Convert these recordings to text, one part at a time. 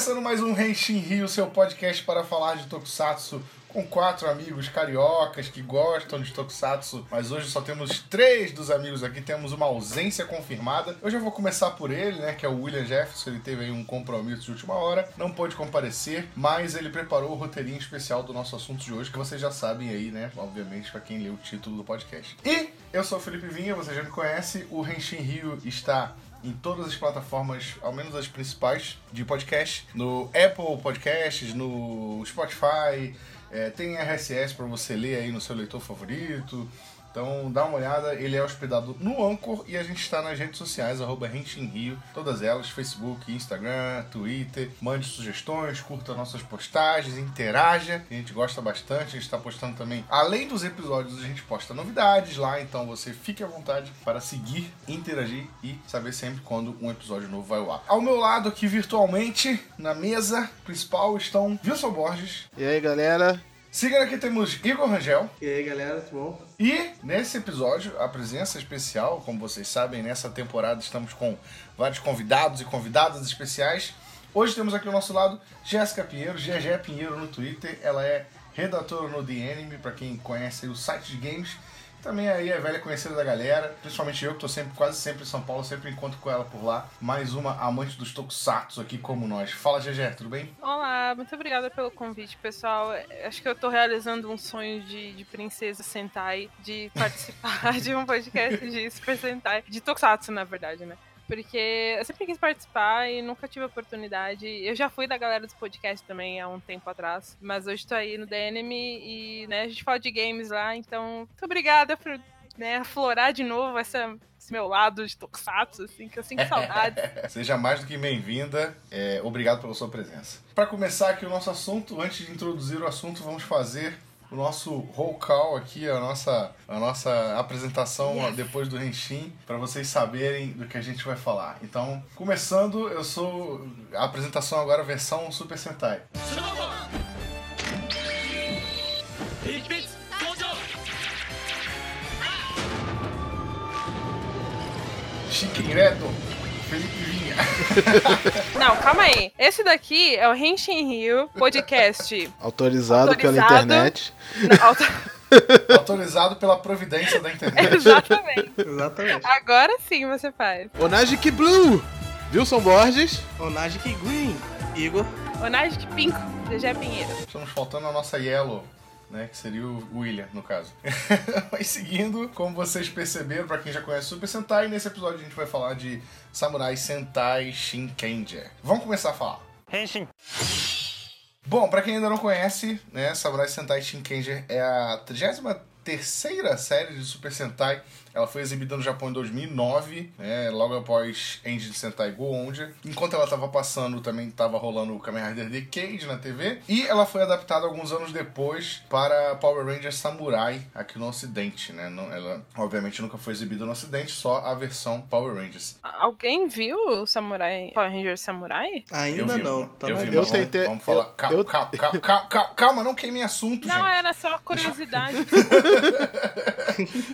Começando mais um Henshin Rio, seu podcast para falar de Tokusatsu com quatro amigos cariocas que gostam de Tokusatsu, mas hoje só temos três dos amigos aqui, temos uma ausência confirmada. Eu já vou começar por ele, né, que é o William Jefferson, ele teve aí um compromisso de última hora, não pôde comparecer, mas ele preparou o roteirinho especial do nosso assunto de hoje, que vocês já sabem aí, né, obviamente, para quem leu o título do podcast. E eu sou o Felipe Vinha, você já me conhece, o Henshin Rio está em todas as plataformas, ao menos as principais, de podcast. No Apple Podcasts, no Spotify, é, tem RSS para você ler aí no seu leitor favorito. Então dá uma olhada, ele é hospedado no Anchor e a gente está nas redes sociais, arroba Rio, todas elas, Facebook, Instagram, Twitter. Mande sugestões, curta nossas postagens, interaja, a gente gosta bastante, a gente está postando também. Além dos episódios, a gente posta novidades lá, então você fique à vontade para seguir, interagir e saber sempre quando um episódio novo vai ao ar. Ao meu lado aqui virtualmente, na mesa principal, estão Wilson Borges. E aí galera, Siga aqui temos Igor Rangel. E aí galera, tudo bom? E nesse episódio, a presença especial, como vocês sabem, nessa temporada estamos com vários convidados e convidadas especiais. Hoje temos aqui ao nosso lado Jéssica Pinheiro, GG Pinheiro no Twitter. Ela é redatora no The Anime, para quem conhece o site de games também aí é velha conhecida da galera, principalmente eu que tô sempre, quase sempre em São Paulo, sempre encontro com ela por lá. Mais uma amante dos tokusatsu aqui como nós. Fala, GG, tudo bem? Olá, muito obrigada pelo convite, pessoal. Acho que eu tô realizando um sonho de, de princesa Sentai, de participar de um podcast de Super Sentai, de tokusatsu, na verdade, né? Porque eu sempre quis participar e nunca tive oportunidade. Eu já fui da galera dos podcasts também há um tempo atrás, mas hoje tô aí no DNM e né, a gente fala de games lá, então muito obrigada por né, aflorar de novo essa, esse meu lado de tokusatsu, assim, que eu sinto saudades. Seja mais do que bem-vinda. É, obrigado pela sua presença. Para começar aqui o nosso assunto, antes de introduzir o assunto, vamos fazer o nosso roll call aqui, a nossa, a nossa apresentação yes. depois do Renshin, para vocês saberem do que a gente vai falar. Então, começando, eu sou a apresentação agora versão Super Sentai. Chiquiredo, Felipe. Não, calma aí. Esse daqui é o Henshin Rio podcast. Autorizado, autorizado pela internet. Não, auto... Autorizado pela providência da internet. Exatamente. Exatamente. Agora sim você faz. Onagic Blue, Wilson Borges. Onagic Green, Igor. Onagic Pink, GG Pinheiro. Estamos faltando a nossa Yellow né? Que seria o William, no caso. Mas seguindo, como vocês perceberam, para quem já conhece Super Sentai, nesse episódio a gente vai falar de Samurai Sentai Shinkenger. Vamos começar a falar. Henshin. Bom, para quem ainda não conhece, né, Samurai Sentai Shinkenger é a 33 terceira série de Super Sentai ela foi exibida no Japão em 2009, né, logo após Engine Sentai Goonja. Enquanto ela estava passando, também estava rolando o Kamen Rider Decade na TV. E ela foi adaptada alguns anos depois para Power Rangers Samurai aqui no Ocidente. Né? Ela, obviamente, nunca foi exibida no Ocidente, só a versão Power Rangers. Alguém viu o Samurai, Power Rangers Samurai? Ainda vi, não. Tá eu, vi, eu tentei. Vamos falar. Eu, calma, eu... calma, calma, calma, calma, não queime assunto, não, gente. Não, era só curiosidade.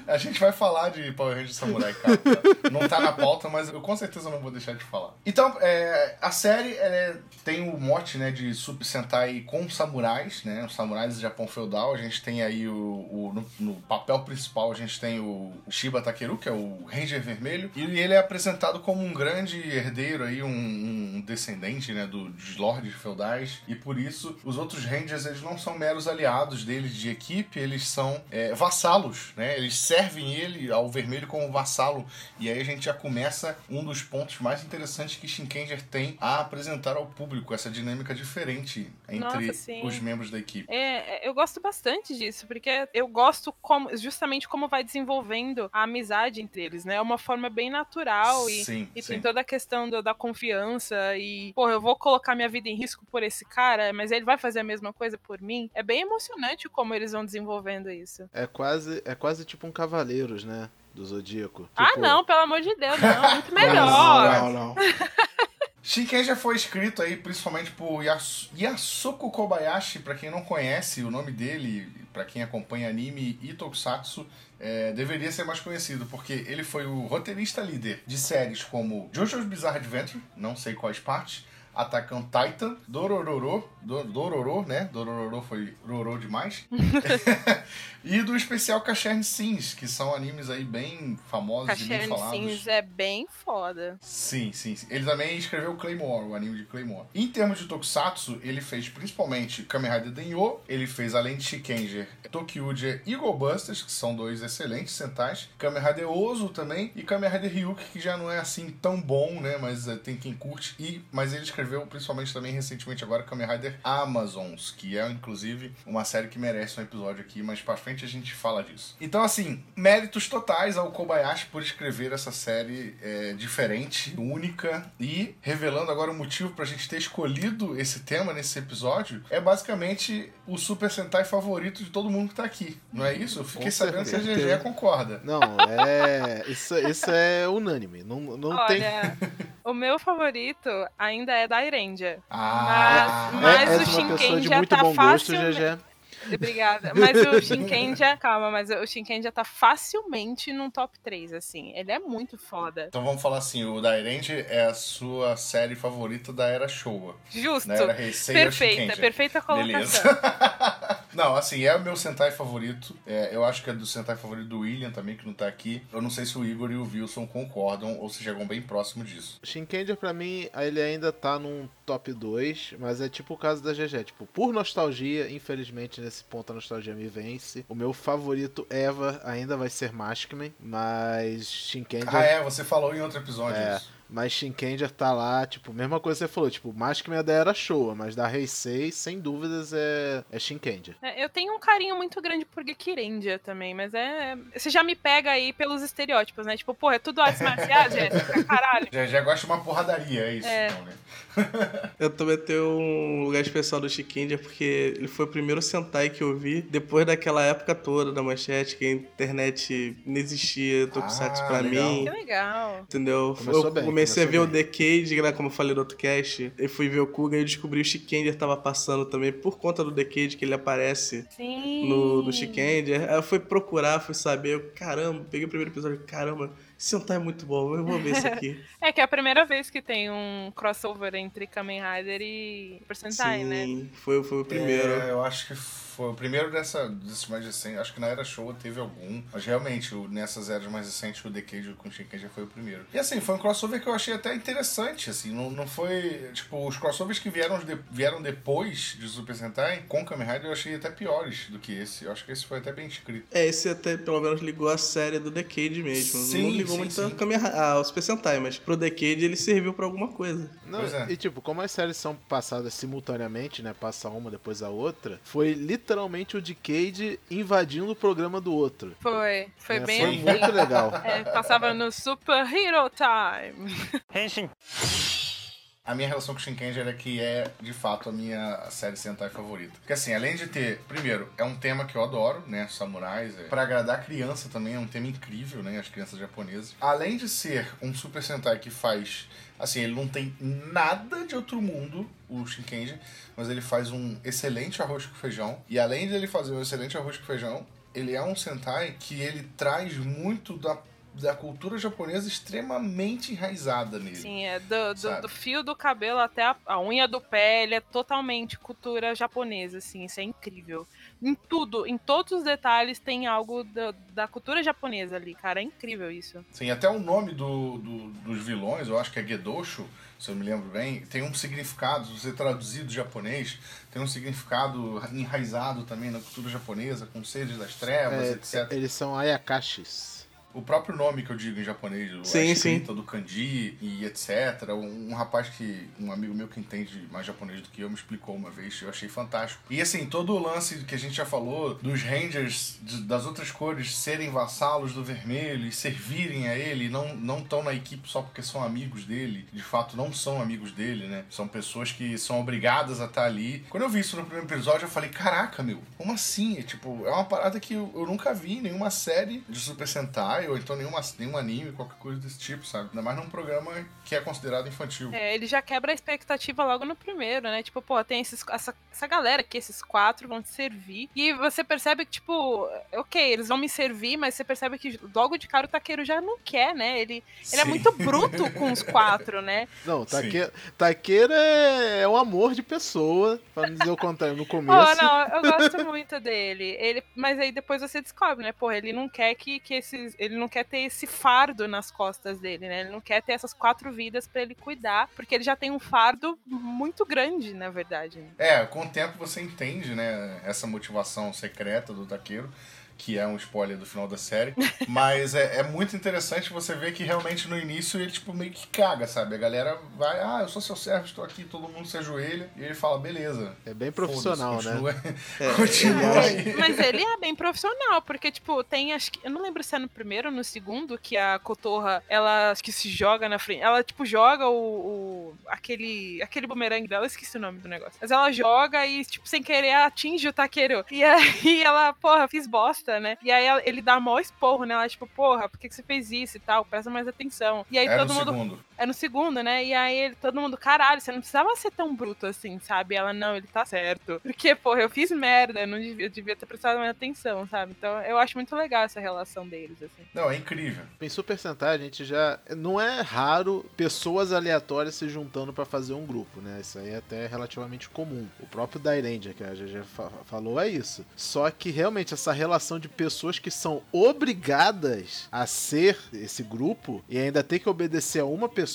a gente vai falar falar de Power Rangers Samurai, cara. não tá na pauta, mas eu com certeza não vou deixar de falar. Então, é, a série é, tem o mote né, de Super Sentai com samurais, né? Os samurais do Japão feudal. A gente tem aí o. o no, no, papel principal, a gente tem o, Shiba Takeru, que é o Ranger Vermelho. E ele é apresentado como um grande herdeiro aí, um, um descendente né, do, dos lords feudais. E por isso, os outros Rangers eles não são meros aliados deles de equipe, eles são é, vassalos, né? Eles servem ele ao vermelho como vassalo. E aí a gente já começa um dos pontos mais interessantes que Shinkenger tem a apresentar ao público, essa dinâmica diferente entre Nossa, os membros da equipe. É, é, eu gosto bastante disso, porque eu gosto como, justamente como vai desenvolvendo a amizade entre eles, né? É uma forma bem natural e, sim, e sim. tem toda a questão do, da confiança e, pô, eu vou colocar minha vida em risco por esse cara, mas ele vai fazer a mesma coisa por mim. É bem emocionante como eles vão desenvolvendo isso. É quase, é quase tipo um Cavaleiros, né? Do Zodíaco. Ah, tipo... não, pelo amor de Deus, não. Muito melhor. não, não. Shinken já foi escrito aí principalmente por Yas Yasuko Kobayashi, para quem não conhece o nome dele, para quem acompanha anime e tokusatsu, é, deveria ser mais conhecido, porque ele foi o roteirista líder de séries como JoJo's Bizarre Adventure, não sei quais partes, Attack on Titan, Dorororo, Do- Dororo, né? Dorororo foi Rorô demais. e do especial Cachern Sins, que são animes aí bem famosos e bem Cachern falados. Sims é bem foda. Sim, sim, sim. Ele também escreveu Claymore, o anime de Claymore. Em termos de Tokusatsu, ele fez principalmente Kamen Rider Denyo, ele fez além de Shikenger, Tokyuja e Go Busters, que são dois excelentes sentais, Kamen Rider Ozo também e Kamen Rider Ryuk, que já não é assim tão bom, né, mas eh, tem quem curte. E mas ele escreveu principalmente também recentemente agora Kamen Rider Amazons, que é inclusive uma série que merece um episódio aqui, mas pra frente a gente fala disso. Então assim, méritos totais ao Kobayashi por escrever essa série é, diferente, única e revelando agora o motivo pra gente ter escolhido esse tema nesse episódio, é basicamente o Super Sentai favorito de todo mundo que tá aqui. Não é isso? Eu fiquei Com sabendo se a certeza. GG concorda. Não, é. Isso, isso é unânime. Não, não tem. Olha, o meu favorito ainda é da Irendia. Ah, Mas- mas é, o pessoa Shinken de já muito tá bom gosto, facilmente- GG. Obrigada. Mas o Shinkenja, calma, mas o Shinkenja tá facilmente num top 3, assim. Ele é muito foda. Então vamos falar assim, o Dairente é a sua série favorita da era Showa. Justo. Da era Heisei Perfeita, Shinkenja. perfeita Beleza. colocação. não, assim, é o meu Sentai favorito. É, eu acho que é do Sentai favorito do William também, que não tá aqui. Eu não sei se o Igor e o Wilson concordam ou se chegam bem próximo disso. Shinkenger, pra mim, ele ainda tá num top 2, mas é tipo o caso da GG. Tipo, por nostalgia, infelizmente nesse ponto a nostalgia me vence. O meu favorito ever ainda vai ser Maskman, mas Shinkenger. Ah, é, você falou em outro episódio É. isso. Mas Shinkenger tá lá, tipo, mesma coisa que você falou, tipo, Maskman é da era Showa, mas da Heisei, sem dúvidas, é, é Shinkenger. É, Eu tenho um carinho muito grande por Gekirendia também, mas é. Você já me pega aí pelos estereótipos, né? Tipo, porra, é tudo artes marciais, Jéssica, caralho. Já, já gosta de uma porradaria, é isso. É. Então, né? Eu também tenho um lugar especial do Shikendia porque ele foi o primeiro Sentai que eu vi depois daquela época toda da manchete, que a internet não existia, Tokusatsu Ah, pra legal. mim. Que legal. Entendeu? Começou eu bem, comecei a ver o Decade, né, como eu falei no outro cast. Eu fui ver o Kuga e descobri que o Shikenger tava passando também por conta do Decade, que ele aparece Sim. no, no Shikenger. Aí eu fui procurar, fui saber. Eu, caramba, peguei o primeiro episódio. Caramba, esse Sentai é muito bom, eu vou ver isso aqui. É que é a primeira vez que tem um crossover entre Kamen Rider e Super Sentai, né? Sim, foi, foi o primeiro. É, eu acho que foi o primeiro dessa, desse mais recente. Acho que na era Showa teve algum. Mas realmente, o- nessas eras mais recentes, o Decade com o Shinken foi o primeiro. E assim, foi um crossover que eu achei até interessante, assim. Não, não foi... Tipo, os crossovers que vieram, de- vieram depois de Super Sentai com Kamen Rider eu achei até piores do que esse. Eu acho que esse foi até bem escrito. É, esse até pelo menos ligou a série do Decade mesmo. Sim, não ligou sim, muito sim. a Kamen Ri- ao Super Sentai, mas pro Decade ele serviu pra alguma coisa. Não, Pois é. E tipo, como as séries são passadas simultaneamente, né? Passa uma depois a outra, foi literalmente o Decade invadindo o programa do outro. Foi. Foi É, bem foi assim. muito legal. É, passava no Super Hero Time. A minha relação com Shinkenger é que é, de fato, a minha série Sentai favorita. Porque, assim, além de ter... Primeiro, é um tema que eu adoro, né? Samurais. É, pra agradar criança também é um tema incrível, né? As crianças japonesas. Além de ser um Super Sentai que faz... Assim, ele não tem nada de outro mundo, o Shinkenger. Mas ele faz um excelente arroz com feijão. E além de ele fazer um excelente arroz com feijão, ele é um Sentai que ele traz muito da... Da cultura japonesa extremamente enraizada nele. Sim, é do, do, do fio do cabelo até a, a unha do pé, ele é totalmente cultura japonesa, assim, isso é incrível. Em tudo, em todos os detalhes tem algo da, da cultura japonesa ali, cara, é incrível isso. Sim, até o nome do, do- dos vilões, eu acho que é Gedosho, se eu me lembro bem, tem um significado, se você traduzir do japonês, tem um significado enraizado também na cultura japonesa, com seres das trevas, É, etc. eles são Ayakashis. O próprio nome que eu digo em japonês, Sim, a sim. escrita do kanji e etc. Um, um rapaz que, um amigo meu que entende mais japonês do que eu, me explicou uma vez, eu achei fantástico. E assim, todo o lance que a gente já falou, dos rangers de- das outras cores serem vassalos do vermelho e servirem a ele, não não estão na equipe só porque são amigos dele, de fato não são amigos dele, né? São pessoas que são obrigadas a estar ali. Quando eu vi isso no primeiro episódio, eu falei, caraca, meu, como assim? É, tipo, é uma parada que eu, eu nunca vi em nenhuma série de Super Sentai hentai, ou então nenhuma, nenhum anime, qualquer coisa desse tipo, sabe? Ainda mais num programa que é considerado infantil. É, ele já quebra a expectativa logo no primeiro, né? Tipo, pô, tem esses, essa, essa galera aqui, esses quatro vão te servir. E você percebe que, tipo, ok, eles vão me servir, mas você percebe que logo de cara o taqueiro já não quer, né? Ele, ele é muito bruto com os quatro, né? Não, taque... taqueira é... é um amor de pessoa, pra não dizer o contrário. No começo. não, eu gosto muito dele. Ele, mas aí depois você descobre, né? Porra, ele não quer que, que esses. Ele não quer ter esse fardo nas costas dele, né? Ele não quer ter essas quatro vidas pra ele cuidar, porque ele já tem um fardo muito grande, na verdade. né? É, com o tempo você entende, né, essa motivação secreta do taqueiro, que é um spoiler do final da série. Mas é, é muito interessante você ver que realmente no início ele, tipo, meio que caga, sabe? A galera vai, ah, eu sou seu servo, estou aqui, todo mundo se ajoelha. E ele fala, beleza. É bem profissional, foda-se, né? continua, É, continua aí. Mas ele é bem profissional, porque, tipo, tem, acho que. Eu não lembro se é no primeiro ou no segundo, que a Cotorra, ela acho que se joga na frente. Ela, tipo, joga o. o- aquele. aquele bumerangue dela, eu esqueci o nome do negócio. Mas ela joga e, tipo, sem querer, atinge o taqueiro. E aí ela, porra, fiz bosta, né? E aí ele dá mó esporro, né? Ela, tipo, porra, por que, que você fez isso e tal? Presta mais atenção. E aí É todo mundo. segundo. É no segundo, né? E aí ele, todo mundo, caralho, você não precisava ser tão bruto assim, sabe? Ela, não, ele tá certo. Porque, porra, eu fiz merda, eu não devia, eu devia ter prestado mais atenção, sabe? Então eu acho muito legal essa relação deles, assim. Não, é incrível. Em Super Sentai, a gente já. Não é raro pessoas aleatórias se juntando pra fazer um grupo, né? Isso aí é até relativamente comum. O próprio Dairendia, que a GG fa- falou, é isso. Só que realmente essa relação de pessoas que são obrigadas a ser esse grupo e ainda ter que obedecer a uma pessoa,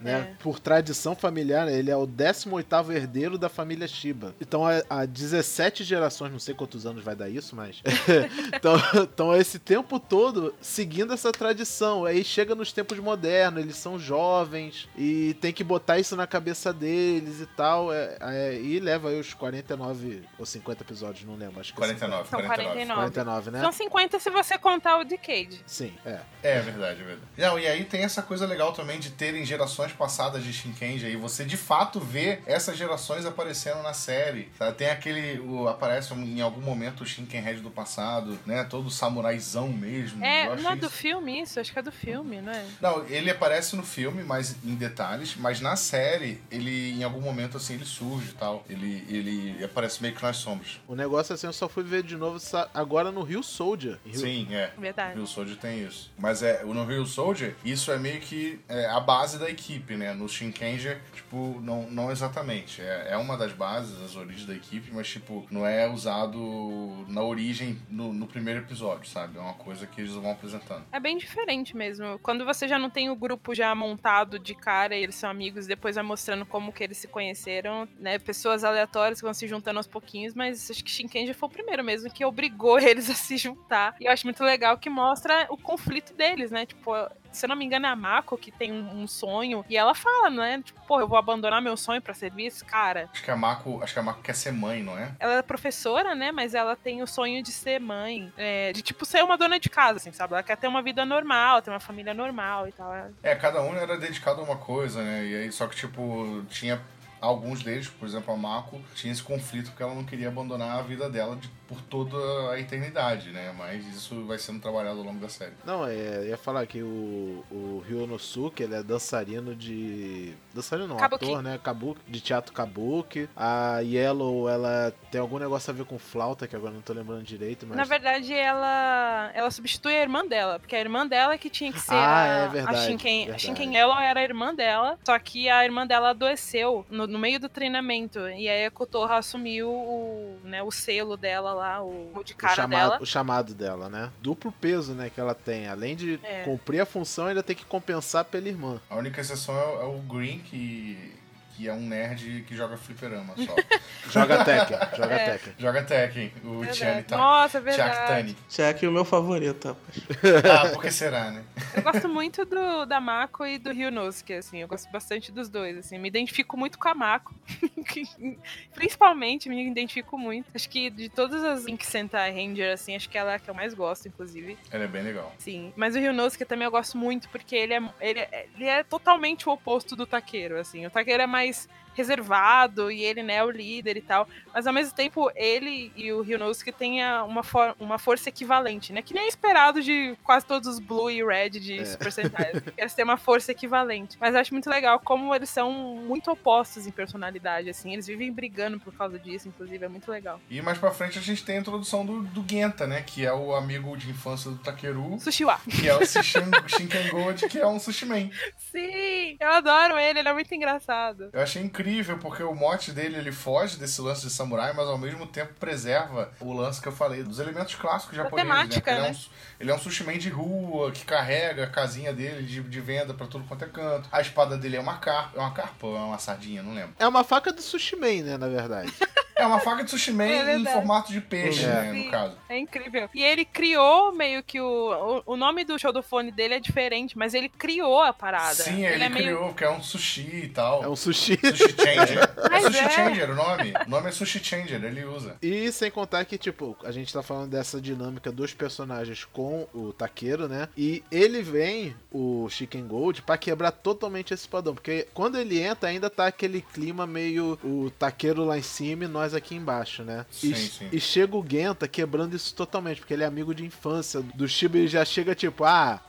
né? É. Por tradição familiar, né, ele é o 18 herdeiro da família Shiba. Então, há- há 17 gerações, não sei quantos anos vai dar isso, mas. então, então, esse tempo todo seguindo essa tradição. Aí chega nos tempos modernos, eles são jovens e tem que botar isso na cabeça deles e tal. é- é- e leva aí os 49 ou 50 episódios, não lembro. Acho que é 49, São 49. 49. 49, né? São 50 se você contar o Decade. Sim, é. É verdade, é verdade. Não, e aí tem essa coisa legal também de terem gerações passadas de Shinkenja e você de fato vê essas gerações aparecendo na série. tá? Tem aquele. O, aparece em algum momento o Shinkenhead do passado, né? Todo samuraizão mesmo. É, não é do isso- filme isso? Acho que é do filme, não é? Não, ele aparece no filme, mas em detalhes, mas na série, ele em algum momento assim ele surge e tal. Ele, ele aparece meio que nós somos. O negócio assim, eu só fui ver de novo agora no Rio Soldier. Rio- Sim, é. Verdade. Rio Soldier tem isso. Mas é, no Rio Soldier, isso é meio que é, a base da equipe, né? No Shinkenger, tipo, não, não exatamente. É, é uma das bases, as origens da equipe, mas, tipo, não é usado na origem no, no primeiro episódio, sabe? É uma coisa que eles vão apresentando. É bem diferente mesmo. Quando você já não tem o grupo já montado de cara e eles são amigos, depois vai mostrando como que eles se conheceram, né? Pessoas aleatórias que vão se juntando aos pouquinhos, mas acho que Shinkenja foi o primeiro mesmo que obrigou eles a se juntar. E eu acho muito legal que mostra o conflito deles, né? Tipo, se eu não me engano, é a Mako que tem um, um sonho e ela fala, né? Tipo, pô, eu vou abandonar meu sonho pra servir esse cara. Acho que a Mako, acho que a Mako quer ser mãe, não é? Ela é professora, né? Mas ela tem o sonho de ser mãe. é, de, tipo, ser uma dona de casa, assim, sabe? Ela quer ter uma vida normal, ter uma família normal e tal. É, cada um era dedicado a uma coisa, né? E aí, só que, tipo, tinha alguns deles, por exemplo, a Mako, tinha esse conflito porque ela não queria abandonar a vida dela de- por toda a eternidade, né? Mas isso vai sendo trabalhado ao longo da série. Não, é, ia falar que o, o Ryonosuke, ele é dançarino de... Dançarino não, Kabuki. ator, né? Kabuki, de teatro kabuki. A Yellow, ela tem algum negócio a ver com flauta, que agora não tô lembrando direito, mas... Na verdade, ela ela substitui a irmã dela, porque a irmã dela que tinha que ser Ah, a, é verdade, a Shinken. A verdade. Shinken Yellow era a irmã dela, só que a irmã dela adoeceu no, no meio do treinamento. E aí a Kotorra assumiu o, né, o selo dela lá, o, o de o, cara chamado, dela. o chamado dela, né? Duplo peso, né, que ela tem. Além de É. cumprir a função, ainda tem que compensar pela irmã. A única exceção é, é o Green, que, que é um nerd que joga fliperama só. Joga Tekken, joga É. Tekken. joga Tekken, o. Tiani tá. Nossa, é verdade. Tani. Jack é o meu favorito, rapaz. Ah, por que será, né? Eu gosto muito do, da Mako e do Ryunosuke, assim. Eu gosto bastante dos dois, assim. Me identifico muito com a Mako. Principalmente, me identifico muito. Acho que de todas as Link Sentai Ranger, assim, acho que ela é a que eu mais gosto, inclusive. Ele é bem legal. Sim. Mas o Ryunosuke também eu gosto muito, porque ele é, ele, é, ele é totalmente o oposto do Taqueiro, assim. O Taqueiro é mais mais reservado e ele né, é o líder e tal. Mas ao mesmo tempo, ele e o Ryunosuke têm uma, for uma força equivalente, né? Que nem é esperado de quase todos os Blue e Red de é. Super Sentai. Eles têm uma força equivalente. Mas eu acho muito legal como eles são muito opostos em personalidade, assim. Eles vivem brigando por causa disso, inclusive. É muito legal. E mais pra frente a gente tem a introdução do, do Genta, né? Que é o amigo de infância do Takeru. Sushiwa. Que é o Shinken que é um Sushiman. Sim! Eu adoro ele, ele é muito engraçado. Eu achei incrível, porque o mote dele, ele foge desse lance de samurai, mas ao mesmo tempo preserva o lance que eu falei, dos elementos clássicos japoneses. Né? Temática, né? Né? é um, ele é um sushiman de rua, que carrega a casinha dele de, de venda para tudo quanto é canto. A espada dele é uma carpa, é uma carpa ou é uma sardinha, não lembro. É uma faca do sushiman, né, na verdade. É uma faca de sushi man é em formato de peixe, é. né, no caso. É incrível. E ele criou meio que o, o, o nome do show do fone dele é diferente, mas ele criou a parada. Sim, ele, ele é criou, meio... que é um sushi e tal. É um sushi. Sushi Changer. é Sushi é. Changer o nome. O nome é Sushi Changer, ele usa. E sem contar que, tipo, a gente tá falando dessa dinâmica dos personagens com o taqueiro, né? E ele vem, o Chicken Gold, pra quebrar totalmente esse padrão. Porque quando ele entra, ainda tá aquele clima meio o taqueiro lá em cima e nós aqui embaixo, né? Sim, e, sim. e chega o Genta quebrando isso totalmente, porque ele é amigo de infância do Shiba e já chega tipo, ah.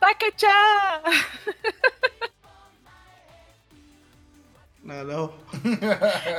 Take-chan! Não, não.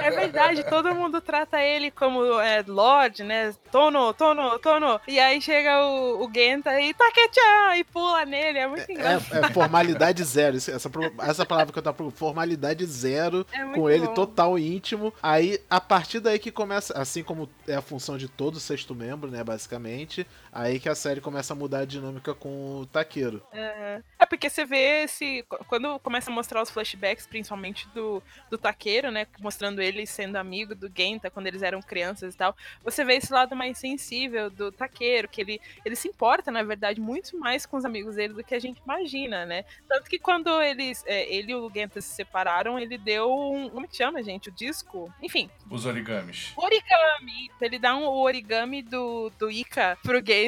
É verdade, todo mundo trata ele como é, Lorde, né? Tono, Tono, Tono. E aí chega o, o Genta e Take-chan e pula nele. É muito é, engraçado. É, é formalidade zero. Essa, essa palavra que eu tava procurando, formalidade zero, é com ele bom. total íntimo. Aí, a partir daí que começa, assim como é a função de todo sexto membro, né? Basicamente, aí que a série começa a mudar a dinâmica com o Taqueiro. É, é porque você vê esse. Quando começa a mostrar os flashbacks, principalmente do do Taqueiro, né? Mostrando ele sendo amigo do Genta quando eles eram crianças e tal. Você vê esse lado mais sensível do Taqueiro, que ele, ele se importa, na verdade, muito mais com os amigos dele do que a gente imagina, né? Tanto que quando eles, é, ele e o Genta se separaram, ele deu um. Como é que chama, gente? O disco? Enfim. Os origamis. Origami. Ele dá um, o origami do, do Ika pro Genta.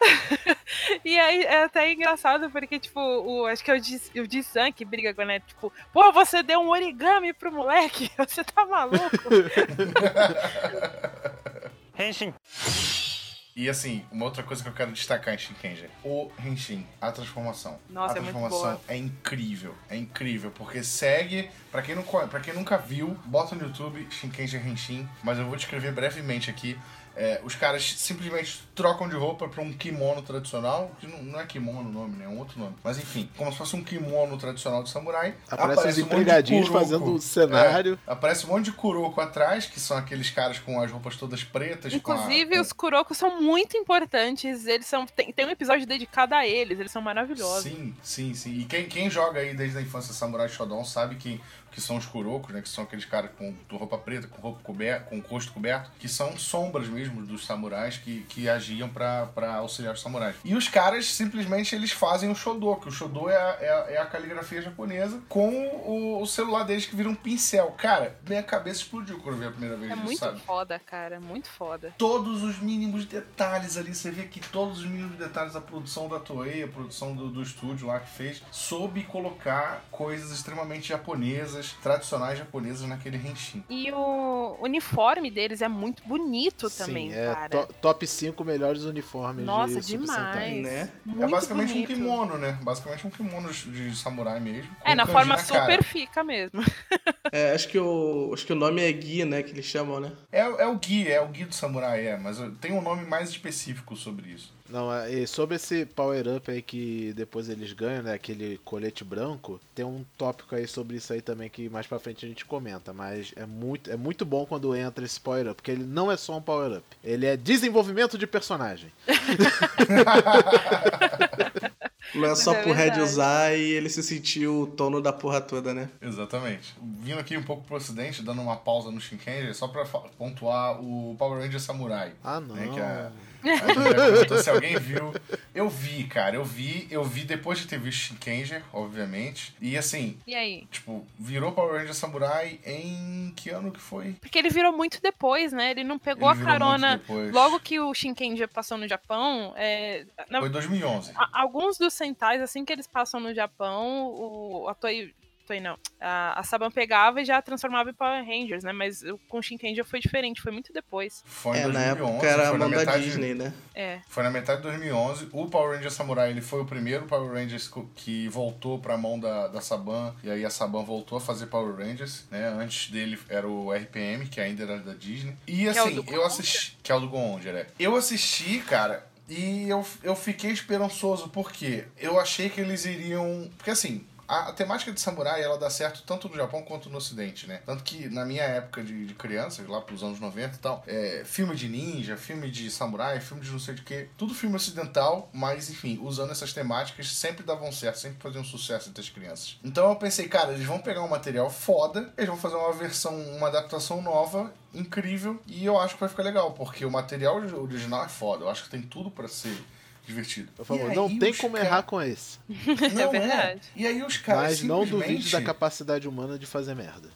e aí é até engraçado porque, tipo, o, acho que é o Ji-san que briga com ele, tipo, pô, você deu um origami pro moleque, você tá maluco? Henshin. E assim, uma outra coisa que eu quero destacar em Shinkenja, o Henshin, a transformação. Nossa, a transformação é, é, incrível, é incrível, porque segue, para quem não para quem nunca viu, bota no YouTube Shinkenja Henshin, mas eu vou descrever brevemente aqui é, os caras simplesmente trocam de roupa pra um kimono tradicional, que não, não é kimono o nome, né? É um outro nome. Mas enfim, como se fosse um kimono tradicional de samurai. Aparece, aparece os um empregadinhos fazendo o cenário. É, aparece um monte de kuroko atrás, que são aqueles caras com as roupas todas pretas. Inclusive, a... os kurokos são muito importantes. Eles são. Tem, tem um episódio dedicado a eles, eles são maravilhosos. Sim, sim, sim. E quem, quem joga aí desde a infância Samurai Shodown sabe que que são os kurokos, né? Que são aqueles caras com roupa preta, com roupa coberta, com o rosto coberto, que são sombras mesmo dos samurais que, que agiam para auxiliar os samurais. E os caras simplesmente eles fazem o shodo, que o shodo é a, é a, é a caligrafia japonesa com o, o, celular deles que vira um pincel. Cara, minha cabeça explodiu quando eu vi a primeira vez. É isso, muito sabe? foda, cara, muito foda. Todos os mínimos detalhes ali, você vê que todos os mínimos detalhes da produção da Toei, a produção do, do estúdio lá que fez, soube colocar coisas extremamente japonesas tradicionais japonesas naquele Henshin. E o uniforme deles é muito bonito Sim, também, é cara. To top 5 melhores uniformes Nossa, de demais. Né? Muito é basicamente bonito. um kimono, né? Basicamente um kimono de samurai mesmo. É, na forma na super fica mesmo. é, acho que, o, acho que o nome é Gui, né? Que eles chamam, né? É, é o Gui, é o Gui do samurai, é. Mas tem um nome mais específico sobre isso. Não, é, e sobre esse power up aí que depois eles ganham, né? Aquele colete branco, tem um tópico aí sobre isso aí também que mais pra frente a gente comenta. Mas é muito, é muito bom quando entra esse power up, porque ele não é só um power up, ele é desenvolvimento de personagem. Não é só é pro Red usar e ele se sentiu o tono da porra toda, né? Exatamente. Vindo aqui um pouco pro ocidente, dando uma pausa no Shinkenja, só pra pontuar o Power Ranger Samurai. Ah, não. Né, que é Se alguém viu. Eu vi, cara, eu vi, eu vi depois de ter visto Shinkenger, obviamente. E assim, E aí? tipo, virou Power Ranger Samurai em que ano que foi? Porque ele virou muito depois, né? Ele não pegou Ele a carona. Logo que o Shinkenja passou no Japão, é, na- Foi 2011. a- alguns dos Sentais, assim que eles passam no Japão, o, a Toei, Toei não, a, a Saban pegava e já transformava em Power Rangers, né? Mas o- com o Shinkenja foi diferente, foi muito depois. Foi em É, na 2011. época era a foi na mão da metade, Disney, né? É. Foi na metade de 2011. O Power Ranger Samurai ele foi o primeiro Power Rangers que voltou pra mão da, da Saban. E aí a Saban voltou a fazer Power Rangers, né? Antes dele era o RPM, que ainda era da Disney. E é assim, do eu assisti. Que é o do Gonger, é. Eu assisti, cara. E eu, eu fiquei esperançoso, porque eu achei que eles iriam. Porque assim, a, a temática de samurai ela dá certo tanto no Japão quanto no Ocidente, né? Tanto que na minha época de, de criança, lá pros anos 90 e tal, é, filme de ninja, filme de samurai, filme de não sei de quê, tudo filme ocidental, mas enfim, usando essas temáticas sempre davam certo, sempre faziam sucesso entre as crianças. Então eu pensei, cara, eles vão pegar um material foda, eles vão fazer uma versão, uma adaptação nova, incrível, e eu acho que vai ficar legal, porque o material original é foda, eu acho que tem tudo pra ser divertido. Por favor, E não tem como cara- errar com esse. Não verdade. E aí os caras Mas não simplesmente... duvide da capacidade humana de fazer merda.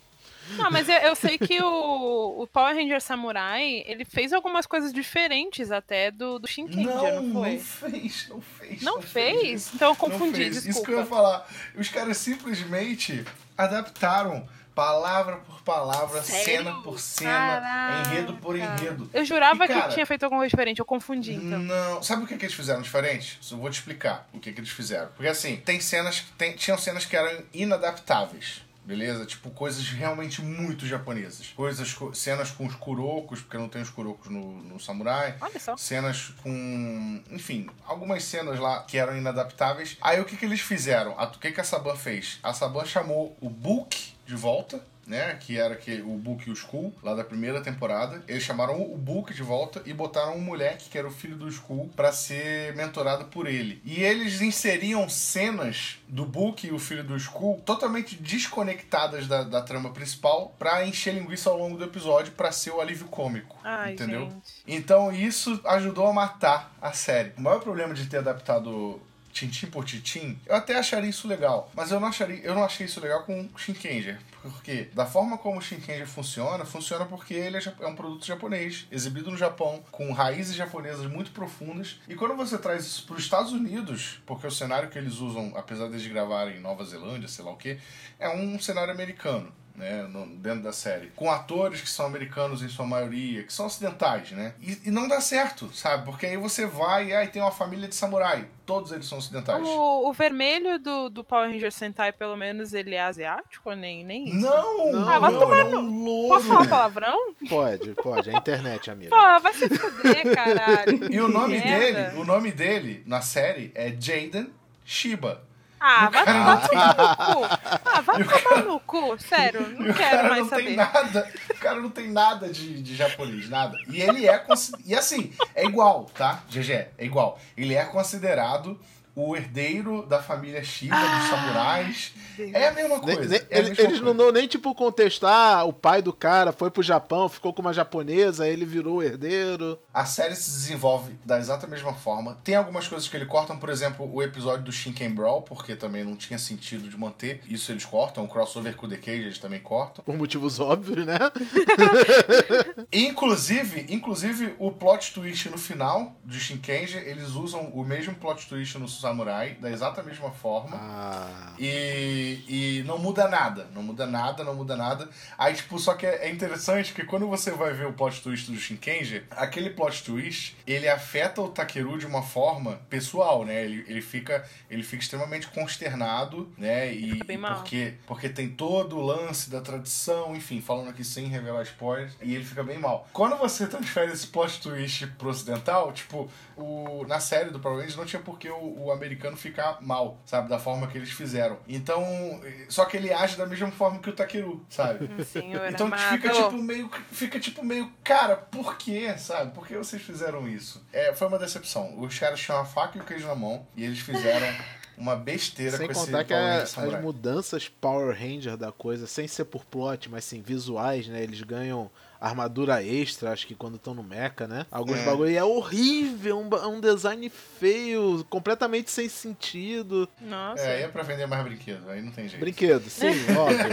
Não, mas eu, eu sei que o, o Power Ranger Samurai, ele fez algumas coisas diferentes até do, do Shinkenja, Não, não, foi? não fez, não fez. Não fez? Então eu confundi, Não fez. Isso desculpa. que eu ia falar. Os caras simplesmente adaptaram palavra por palavra, Sério? cena por cena, Caraca. enredo por enredo. Eu jurava E, cara, que tinha feito alguma coisa diferente, eu confundi, então. Não, sabe o que, que eles fizeram diferente? Eu vou te explicar o que, que eles fizeram. Porque assim, tem cenas, tem, tinham cenas que eram inadaptáveis. Beleza? Tipo, coisas realmente muito japonesas. Coisas, co- cenas com os kurokos, porque não tem os kurokos no, no samurai. Olha só. cenas com. Enfim, algumas cenas lá que eram inadaptáveis. Aí o que, que eles fizeram? A- O que, que a Saban fez? A Saban chamou o Book de volta. Né, que era que, o Book e o Skull, lá da primeira temporada. Eles chamaram o Book de volta e botaram um moleque, que era o filho do Skull, pra ser mentorado por ele. E eles inseriam cenas do Book e o filho do Skull totalmente desconectadas da, da trama principal pra encher linguiça ao longo do episódio pra ser o alívio cômico. Ai, entendeu? gente. Então isso ajudou a matar a série. O maior problema de ter adaptado tintim por tintim, eu até acharia isso legal, mas eu não acharia, eu não achei isso legal com Shinkenger, porque da forma como o Shinkenger funciona, funciona porque ele é é um produto japonês, exibido no Japão, com raízes japonesas muito profundas, e quando você traz isso para os Estados Unidos, porque o cenário que eles usam, apesar de gravarem em Nova Zelândia, sei lá o que, é um cenário americano né, no- dentro da série, com atores que são americanos em sua maioria, que são ocidentais, né? E, e não dá certo, sabe? Porque aí você vai e aí tem uma família de samurai, todos eles são ocidentais. O, o vermelho do, do Power Ranger Sentai, pelo menos, ele é asiático ou nem, nem isso? Não, Ah, vai não, tomar é um louro. Posso falar palavrão? Pode, pode. É a internet, amigo. Pô, vai se fuder, caralho. E o nome merda. dele, o nome dele na série é Jaden Shiba. Ah, vai tomar no cu. Ah, vai tomar no cu, sério. Não quero cara mais não tem saber. nada, o cara não tem nada de, de japonês, nada. E ele é e assim, é igual, tá? GG, é igual. Ele é considerado o herdeiro da família Shiba dos samurais. É a mesma coisa. ne- é a ele- mesma eles não coisa. dão nem tipo ah, o pai do cara foi pro Japão, ficou com uma japonesa, ele virou o herdeiro. A série se desenvolve da exata mesma forma. Tem algumas coisas que eles cortam, por exemplo, o episódio do Shinken Brawl, porque também não tinha sentido de manter. Isso eles cortam. O crossover com o The Cage eles também cortam. Por motivos óbvios, né? Inclusive, inclusive o plot twist no final de Shinkenja, eles usam o mesmo plot twist no Samurai, da exata mesma forma. Ah. E, e não muda nada, não muda nada, não muda nada. Aí, tipo, só que é é interessante que quando você vai ver o plot twist do Shinkenja, aquele plot twist, ele afeta o Takeru de uma forma pessoal, né? Ele, ele, fica, ele fica extremamente consternado, né? E fica bem mal. porque porque tem todo o lance da tradição, enfim, falando aqui sem revelar spoilers, e ele fica bem mal. Quando você transfere esse plot twist pro ocidental, tipo, o, na série do Power Rangers não tinha por que o, o americano ficar mal, sabe? Da forma que eles fizeram. Então, eh, só que ele age da mesma forma que o Takeru, sabe? Senhor Então amado. fica tipo meio, fica tipo meio, cara, por quê, sabe? Por que vocês fizeram isso? É, foi uma decepção. Os caras tinham a faca e o queijo na mão e eles fizeram uma besteira Sem com esse contar que Power a- as mudanças Power Ranger da coisa, sem ser por plot, mas sim visuais, né? Eles ganham armadura extra, acho que quando estão no mecha, né? Alguns É. bagulho e é horrível, um, ba- um design feio, completamente sem sentido. Nossa. É, aí é pra vender mais brinquedo, aí não tem jeito. Brinquedo, sim, óbvio.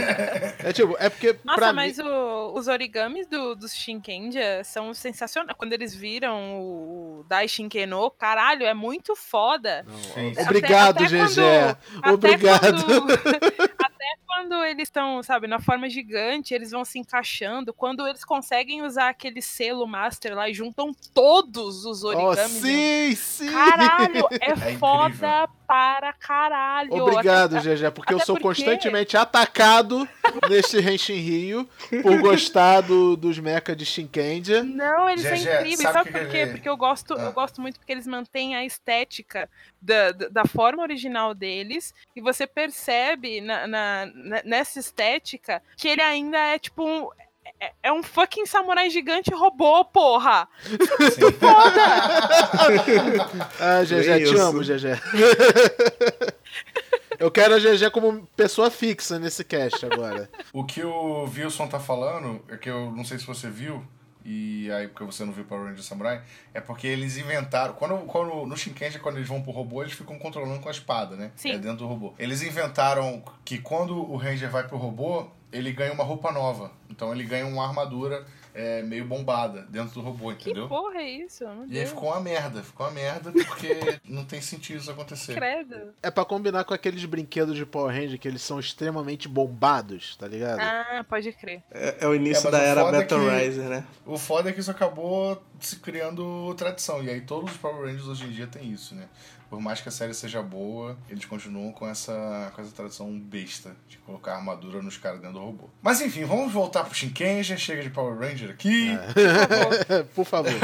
É tipo, é porque Nossa, pra mas mim... o- os origamis do, dos Shinkenja são sensacionais. Quando eles viram o, Dai Shinkeno, caralho, é muito foda. Não, Sim. ó, Obrigado, Até- até GG. Até Obrigado. quando- até quando eles estão, sabe, na forma gigante, eles vão se encaixando. Quando eles conseguem usar aquele selo master lá e juntam todos os Oh, origamis. sim, sim. Caralho, é, incrível. tá foda para caralho. Obrigado, Até- GG, porque eu sou porque- constantemente atacado neste Henshin Rio por gostar do- dos mecha de Shinkenja. Não, eles Gegé, são incríveis. sabe Sabe, por quê? ele- Porque eu gosto, Ah. eu gosto muito porque eles mantêm a estética da, da, da forma original deles. E você percebe na, na- na- nessa estética que ele ainda é tipo um. É, é um fucking samurai gigante robô, porra! Sim. Ah, GG, te isso. amo, GG. Eu quero a GG como pessoa fixa nesse cast agora. O que o Wilson tá falando, é que eu não sei se você viu, e aí porque você não viu Power Ranger Samurai, é porque eles inventaram. Quando, quando no Shinkenja, quando eles vão pro robô, eles ficam controlando com a espada, né? Sim. É dentro do robô. Eles inventaram que quando o Ranger vai pro robô, ele ganha uma roupa nova. Então ele ganha uma armadura é, meio bombada dentro do robô, Que entendeu? porra é isso? Meu E aí Deus. ficou uma merda, ficou uma merda porque não tem sentido isso acontecer. Credo. É pra combinar com aqueles brinquedos de Power Ranger que eles são extremamente bombados, tá ligado? Ah, pode crer. É, é o início É, da o era é Battle que- Riser, né? O foda é que isso acabou se criando tradição. E aí todos os Power Rangers hoje em dia tem isso, né? Por mais que a série seja boa, eles continuam com essa, com essa tradição besta de colocar armadura nos caras dentro do robô. Mas enfim, vamos voltar pro Shinkenja. Chega de Power Ranger aqui. Por favor.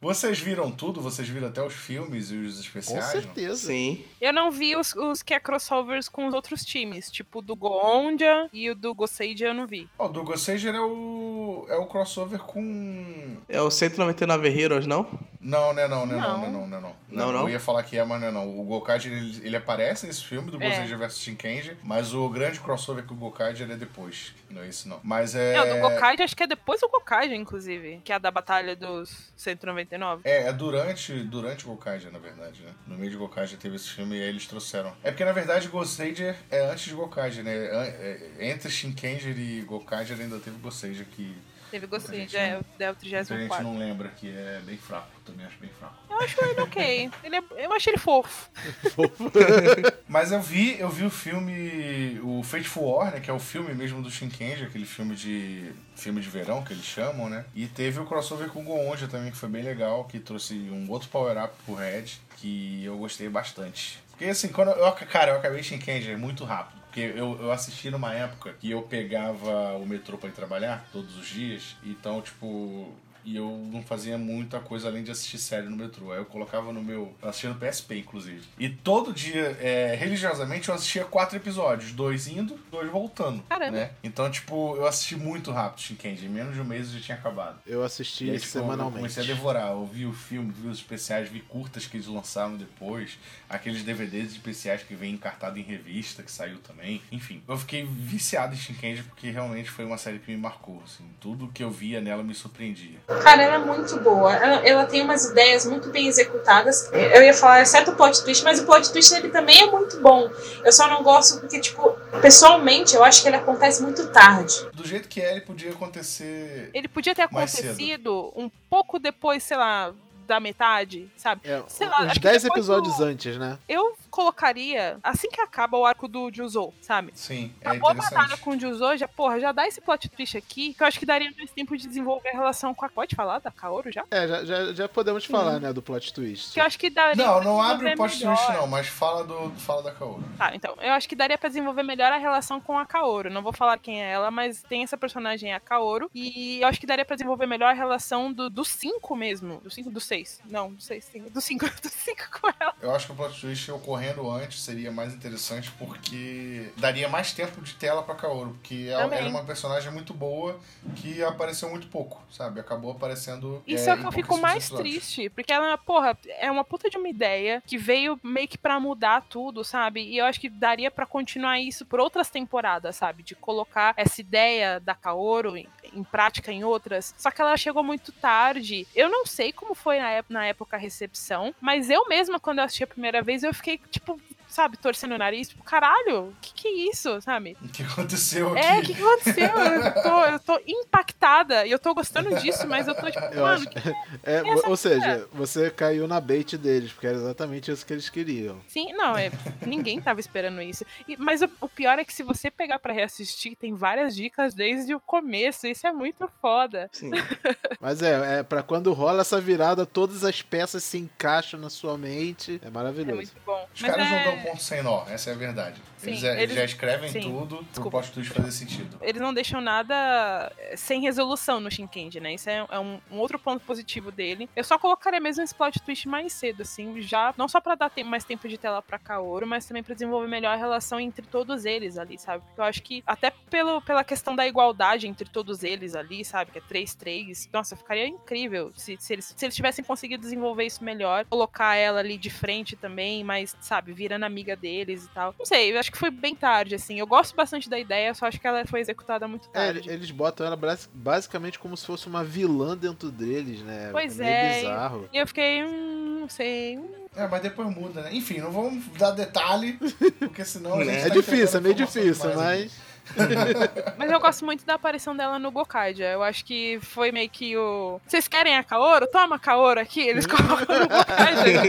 Vocês viram tudo? Vocês viram até os filmes e os Com especiais? não? certeza. Sim. Eu não vi os, os que é crossovers com os outros times, tipo o do Goonja e o do Goseidia eu não vi. O do Gossager é o, é o crossover com... É o 199 Heroes, não? Não, né, não, né, não, Não. né, não, né, não. Não, não? Eu ia falar que é, mas não é não. O Gokaiger, ele, ele aparece nesse filme do É. Gossager vs Shinkenja, mas o grande crossover com o Gokaiger é depois. Não é esse, não. Mas é... É, o do Gokaiger, acho que é depois do Gokaiger, inclusive, que é a da Batalha dos 199. É, é durante, durante o na verdade, né? No meio de Gokaiger teve esse filme e aí eles trouxeram. É porque, na verdade, Gossager é antes de Gokaiger, né? É- Entre Shinkenger e Gokaiger ainda teve Gossager, que Teve Goseidia, é, o- é o muita gente 34. não lembra, que é bem fraco. Também acho bem fraco. Eu acho ele ok. Ele é- eu achei ele fofo. Mas eu vi, eu vi o filme, o Fateful War, né, que é o filme mesmo do Shinkenja, aquele filme de filme de verão que eles chamam, né? E teve o crossover com o Goonja também, que foi bem legal, que trouxe um outro power up pro Red, que eu gostei bastante. Porque assim, quando eu, cara, eu acabei Shinkenja muito rápido. Porque eu, eu assisti numa época que eu pegava o metrô pra ir trabalhar todos os dias, então, tipo, e eu não fazia muita coisa além de assistir série no metrô. Aí eu colocava no meu. Eu assistia no PSP, inclusive. E todo dia, é, religiosamente, eu assistia quatro episódios: dois indo, dois voltando. Caramba. Né? Então, tipo, eu assisti muito rápido Shinkenji. Em menos de um mês eu já tinha acabado. Eu assisti aí, tipo, eu semanalmente. comecei a devorar. Eu vi o filme, vi os especiais, vi curtas que eles lançaram depois. Aqueles DVDs especiais que vem encartado em revista, que saiu também. Enfim, eu fiquei viciado em Shinkenji porque realmente foi uma série que me marcou. Assim, tudo que eu via nela me surpreendia. Cara, ela é muito boa. Ela, ela tem umas ideias muito bem executadas. Eu ia falar, exceto o plot twist, mas o plot twist ele também é muito bom. Eu só não gosto porque, tipo, pessoalmente, eu acho que ele acontece muito tarde. Do jeito que é, ele podia acontecer. Ele podia ter acontecido um pouco depois, sei lá, da metade, sabe? É, Sei lá, uns acho que 10 depois episódios do- antes, né? Eu colocaria assim que acaba o arco do Juzou, sabe? Sim, é Acabou a batalha com o Juzou, já, porra, já dá esse plot twist aqui, que eu acho que daria mais tempo de desenvolver a relação com a. Pode falar da Kaoru já? É, já, já, já podemos falar, né, do plot twist. Que eu acho que daria. Não, não abre o plot melhor. twist, não, mas fala do. Fala da Kaoru. Tá, então, eu acho que daria pra desenvolver melhor a relação com a Kaoru. Não vou falar quem é ela, mas tem essa personagem, a Kaoru. E eu acho que daria pra desenvolver melhor a relação do 5 mesmo. Do 5 do 6. Não, do 6, do 5. Do 5 com ela. Eu acho que o plot twist ocorrendo morrendo antes seria mais interessante porque daria mais tempo de tela pra Kaoru, porque ela Também. era uma personagem muito boa que apareceu muito pouco, sabe? Acabou aparecendo. Isso é, o em que eu fico mais episódios. triste, porque ela, porra, é uma puta de uma ideia que veio meio que pra mudar tudo, sabe? E eu acho que daria pra continuar isso por outras temporadas, sabe? De colocar essa ideia da Kaoru em, em prática em outras. Só que ela chegou muito tarde. Eu não sei como foi na, ép- na época a recepção, mas eu mesma, quando eu assisti a primeira vez, eu fiquei, tipo, sabe, torcendo o nariz, tipo, caralho, o que que é isso, sabe? O que aconteceu aqui? É, o que, que aconteceu? Eu tô, eu tô impactada e eu tô gostando disso, mas eu tô tipo, Eu mano, acho- que É, Essa ou seja, você caiu na bait deles, porque era exatamente isso que eles queriam. Sim, não, é, ninguém tava esperando isso. E- mas o, o pior é que se você pegar pra reassistir, tem várias dicas desde o começo. Isso é muito foda. Sim. Mas é, é para quando rola essa virada, todas as peças se encaixam na sua mente. É É maravilhoso. muito bom. Os Mas caras não é- dão ponto sem nó, essa é a verdade. Sim, eles, eles eles- já escrevem sim. tudo pro plot twist fazer sentido. Eles não deixam nada eh, sem resolução no Shinkendi, né? Isso é, é um, um outro ponto positivo dele. Eu só colocaria mesmo esse plot twist mais cedo, assim, já não só pra dar mais tempo de tela pra Kaoru, mas também pra desenvolver melhor a relação entre todos eles ali, sabe? Porque eu acho que até pelo, pela questão da igualdade entre todos eles ali, sabe? Que é 3-3. Nossa, ficaria incrível se, se, eles, se eles tivessem conseguido desenvolver isso melhor, colocar ela ali de frente também, mas, sabe, virando amiga deles e tal. Não sei, eu acho que foi bem tarde, assim. Eu gosto bastante da ideia, só acho que ela foi executada muito É, tarde. eles botam ela basicamente como se fosse uma vilã dentro deles, né? Pois meio é. bizarro. E eu fiquei, hum, não sei. hum. É, mas depois muda, né? Enfim, não vamos dar detalhe, porque senão a gente É tá difícil, é meio difícil, demais mas. Mas eu gosto muito da aparição dela no Gokaidia. Eu acho que foi meio que o. Vocês querem a Kaoru? Toma a Kaoru aqui. Eles colocam no Gokaidia.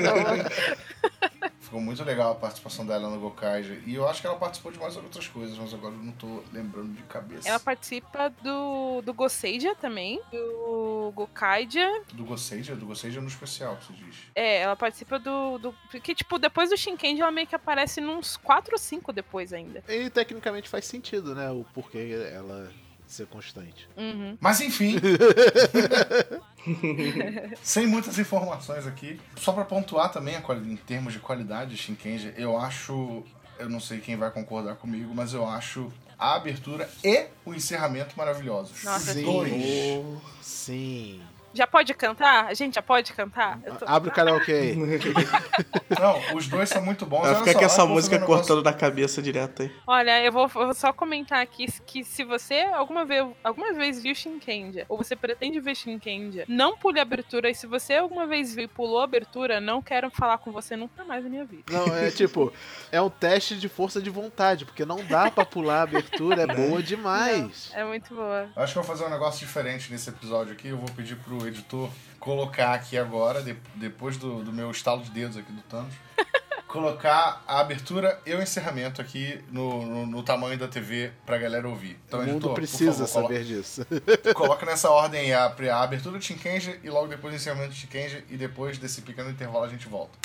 Ficou muito legal a participação dela no Gokaija. E eu acho que ela participou de mais outras coisas, mas agora eu não tô lembrando de cabeça. Ela participa do, do Goseidia também. Do Gokaidia. Do Goseija? Do Goseija no especial, que você diz. É, ela participa do. do que, tipo, depois do Shinkendi, ela meio que aparece nos 4 ou 5 depois ainda. E tecnicamente faz sentido, né? O porquê ela ser constante. Uhum. Mas enfim. Sem muitas informações aqui. Só pra pontuar também em termos de qualidade de Shinkenja, eu acho. Eu não sei quem vai concordar comigo, mas eu acho a abertura e o encerramento maravilhosos. Nossa, Os sim. dois. Sim. Já pode cantar? A gente já pode cantar? Tô- Abre o karaokê aí. Não, os dois são muito bons. Vai ficar com essa música um negócio- cortando da cabeça direto aí. Olha, eu vou, vou só comentar aqui que se você alguma vez, alguma vez viu Shinkendia, ou você pretende ver Shinkendia, não pule a abertura. E se você alguma vez viu e pulou a abertura, não quero falar com você nunca mais na minha vida. Não, é tipo, é um teste de força de vontade, porque não dá pra pular a abertura, é boa demais. É muito boa. Acho que eu vou fazer um negócio diferente nesse episódio aqui. Eu vou pedir pro editor colocar aqui agora, de- depois do, do meu estalo de dedos aqui do Thanos, colocar a abertura e o encerramento aqui no, no, no tamanho da TV pra galera ouvir. Então, o mundo editor, precisa favor, saber disso. colo- Coloca nessa ordem a, a abertura de Shinkenja e logo depois o encerramento de Shinkenja e depois desse pequeno intervalo a gente volta.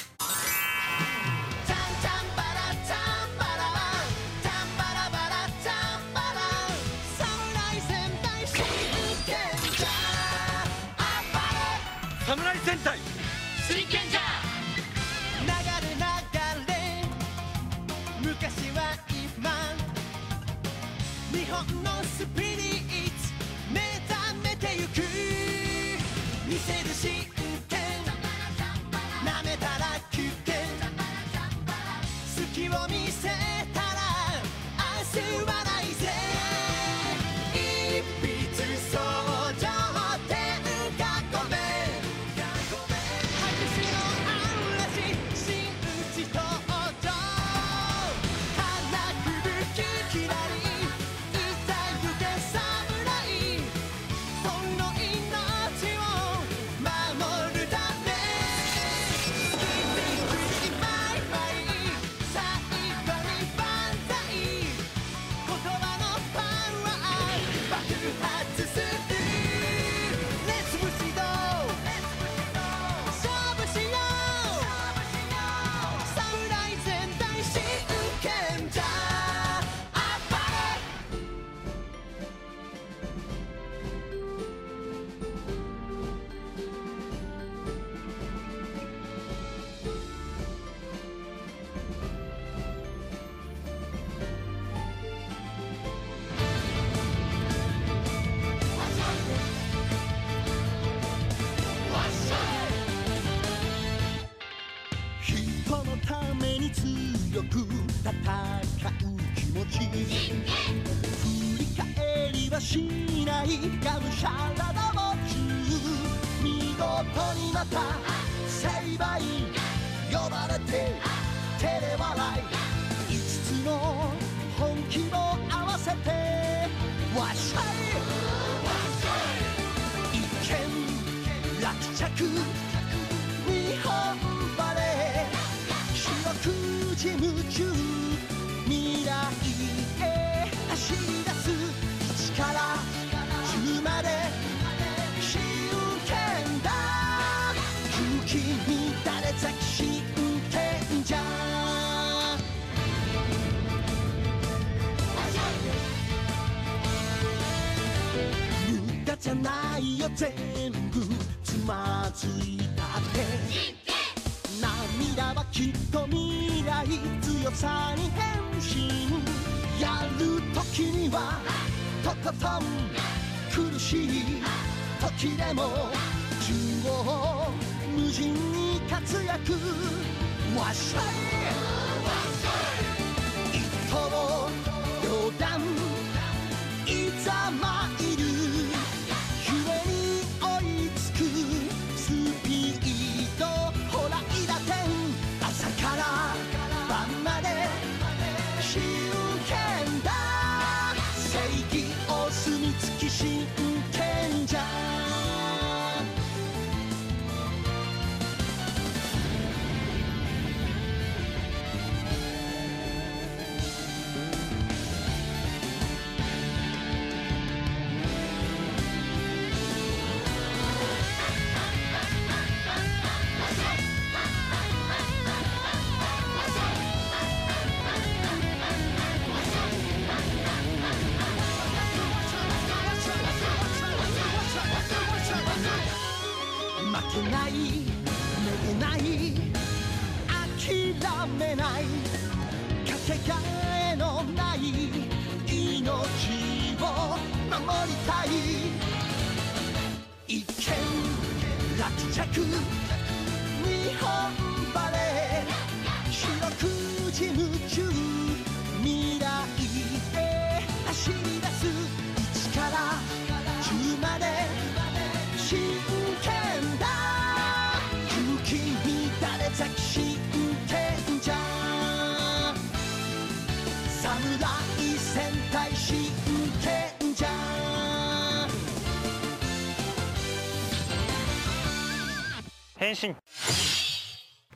all I got. ないよ全部つまずいたって。涙はきっと未来強さに変身。やる時にはとことん苦しい時でも中央無尽に活躍。わっしゃい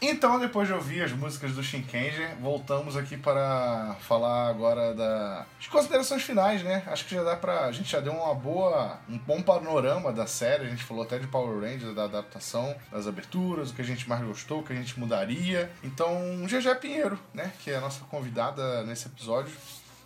Então, depois de ouvir as músicas do Shinkenger, voltamos aqui para falar agora das considerações finais, né? Acho que já dá pra. A gente já deu uma boa. um bom panorama da série. A gente falou até de Power Rangers, da adaptação, das aberturas, o que a gente mais gostou, o que a gente mudaria. Então, GG Pinheiro, né? Que é a nossa convidada nesse episódio.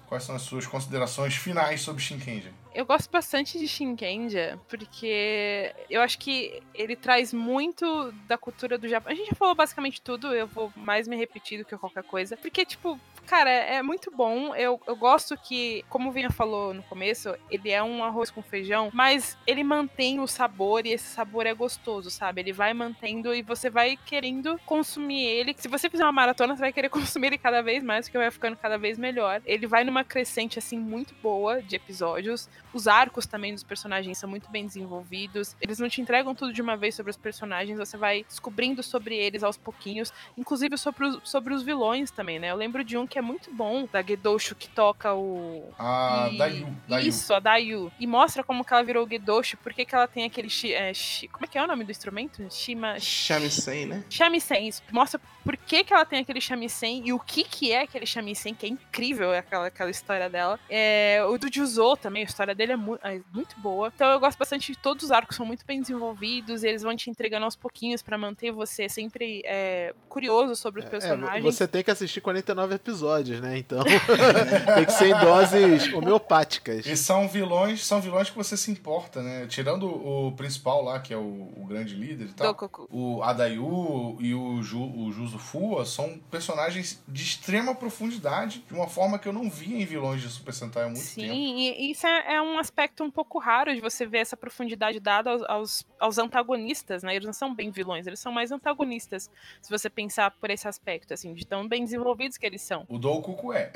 Quais são as suas considerações finais sobre Shinkenger? Eu gosto bastante de Shinkenja, porque eu acho que ele traz muito da cultura do Japão. A gente já falou basicamente tudo, eu vou mais me repetir do que qualquer coisa. Porque, tipo, cara, é muito bom. Eu, eu gosto que, como o Vinha falou no começo, ele é um arroz com feijão, mas ele mantém o sabor e esse sabor é gostoso, sabe? Ele vai mantendo e você vai querendo consumir ele. Se você fizer uma maratona, você vai querer consumir ele cada vez mais, porque vai ficando cada vez melhor. Ele vai numa crescente, assim, muito boa de episódios. Os arcos também dos personagens são muito bem desenvolvidos. Eles não te entregam tudo de uma vez sobre os personagens, você vai descobrindo sobre eles aos pouquinhos, inclusive sobre os, sobre os vilões também, né? Eu lembro de um que é muito bom, da Gedosho, que toca o. A e- Dayu. Dayu. Isso, a Dayu. E mostra como que ela virou Gedosho, por que que ela tem aquele. shi- é, shi- como é que é o nome do instrumento? Shima. Shamisen, né? Shamisen, isso. Mostra por que, que ela tem aquele shamisen e o que que é aquele shamisen, que é incrível aquela, aquela história dela. É, o do Juzou também, a história dele é, mu- é muito boa. Então eu gosto bastante de todos os arcos, são muito bem desenvolvidos, e eles vão te entregando aos pouquinhos pra manter você sempre é, curioso sobre os É, personagens. você tem que assistir 49 episódios, né? Então tem que ser em doses homeopáticas. E são vilões, são vilões que você se importa, né? Tirando o principal lá, que é o, o grande líder e tal. Dokoku. O Adayu e o, Ju, o Juzo Fua são personagens de extrema profundidade, de uma forma que eu não via em vilões de Super Sentai há muito Sim, tempo. e isso é, é um aspecto um pouco raro de você ver essa profundidade dada aos, aos, aos antagonistas, né? Eles não são bem vilões, eles são mais antagonistas, se você pensar por esse aspecto, assim, de tão bem desenvolvidos que eles são. O Doukoku é.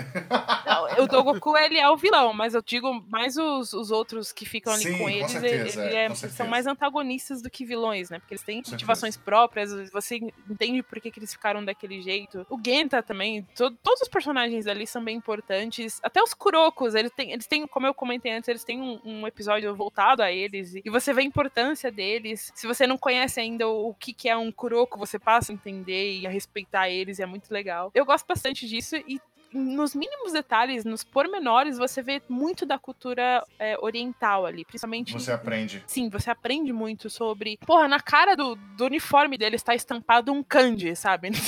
Não, o Dogoku, ele é o vilão, mas eu digo mais os, os outros que ficam ali Sim, com com eles, certeza, ele é, é- com são mais antagonistas do que vilões, né? Porque eles têm motivações próprias, você entende por que, que eles ficaram daquele jeito. O Genta também, to- todos os personagens ali são bem importantes. Até os Kurokos, eles têm, eles têm como eu comentei antes, eles têm um, um episódio voltado a eles, e você vê a importância deles. Se você não conhece ainda o, o que, que é um Kuroko, você passa a entender e a respeitar eles, e é muito legal. Eu gosto bastante disso, e nos mínimos detalhes, nos pormenores, você vê muito da cultura é, oriental ali, principalmente. Você aprende. Sim, você aprende muito sobre. Porra, na cara do, do uniforme dele está estampado um kanji, sabe?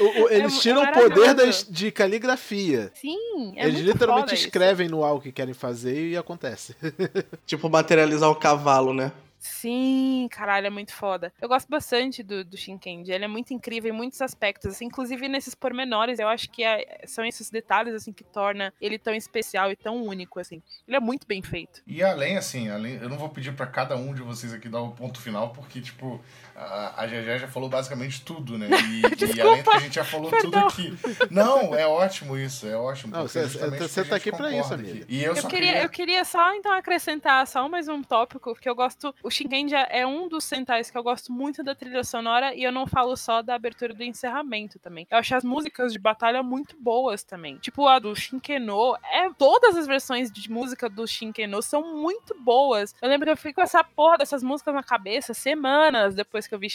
O- o- eles É tiram o poder das- de caligrafia. Sim, é eles muito literalmente foda isso. escrevem no algo que querem fazer e acontece. Tipo, materializar o cavalo, né? Sim, caralho, é muito foda. Eu gosto bastante do, do Shinkendi. Ele é muito incrível em muitos aspectos, assim, inclusive nesses pormenores. Eu acho que é- são esses detalhes, assim, que torna ele tão especial e tão único, assim. Ele é muito bem feito. E além, assim, além, eu não vou pedir pra cada um de vocês aqui dar o ponto final, porque, tipo, a, a GG já falou basicamente tudo, né? E, e além que a gente já falou tudo perdão. aqui. Não, é ótimo isso, é ótimo. Não, você- você tá aqui pra isso, amigo. aqui. E eu, Eu só queria, eu queria só, então, acrescentar só mais um tópico, porque eu gosto. O Shinkendi é um dos Sentais que eu gosto muito da trilha sonora, e eu não falo só da abertura e do encerramento também. Eu acho as músicas de batalha muito boas também. Tipo, a do Shinkeno, é, todas as versões de música do Shinkeno são muito boas. Eu lembro que eu fiquei com essa porra dessas músicas na cabeça semanas depois que eu vi.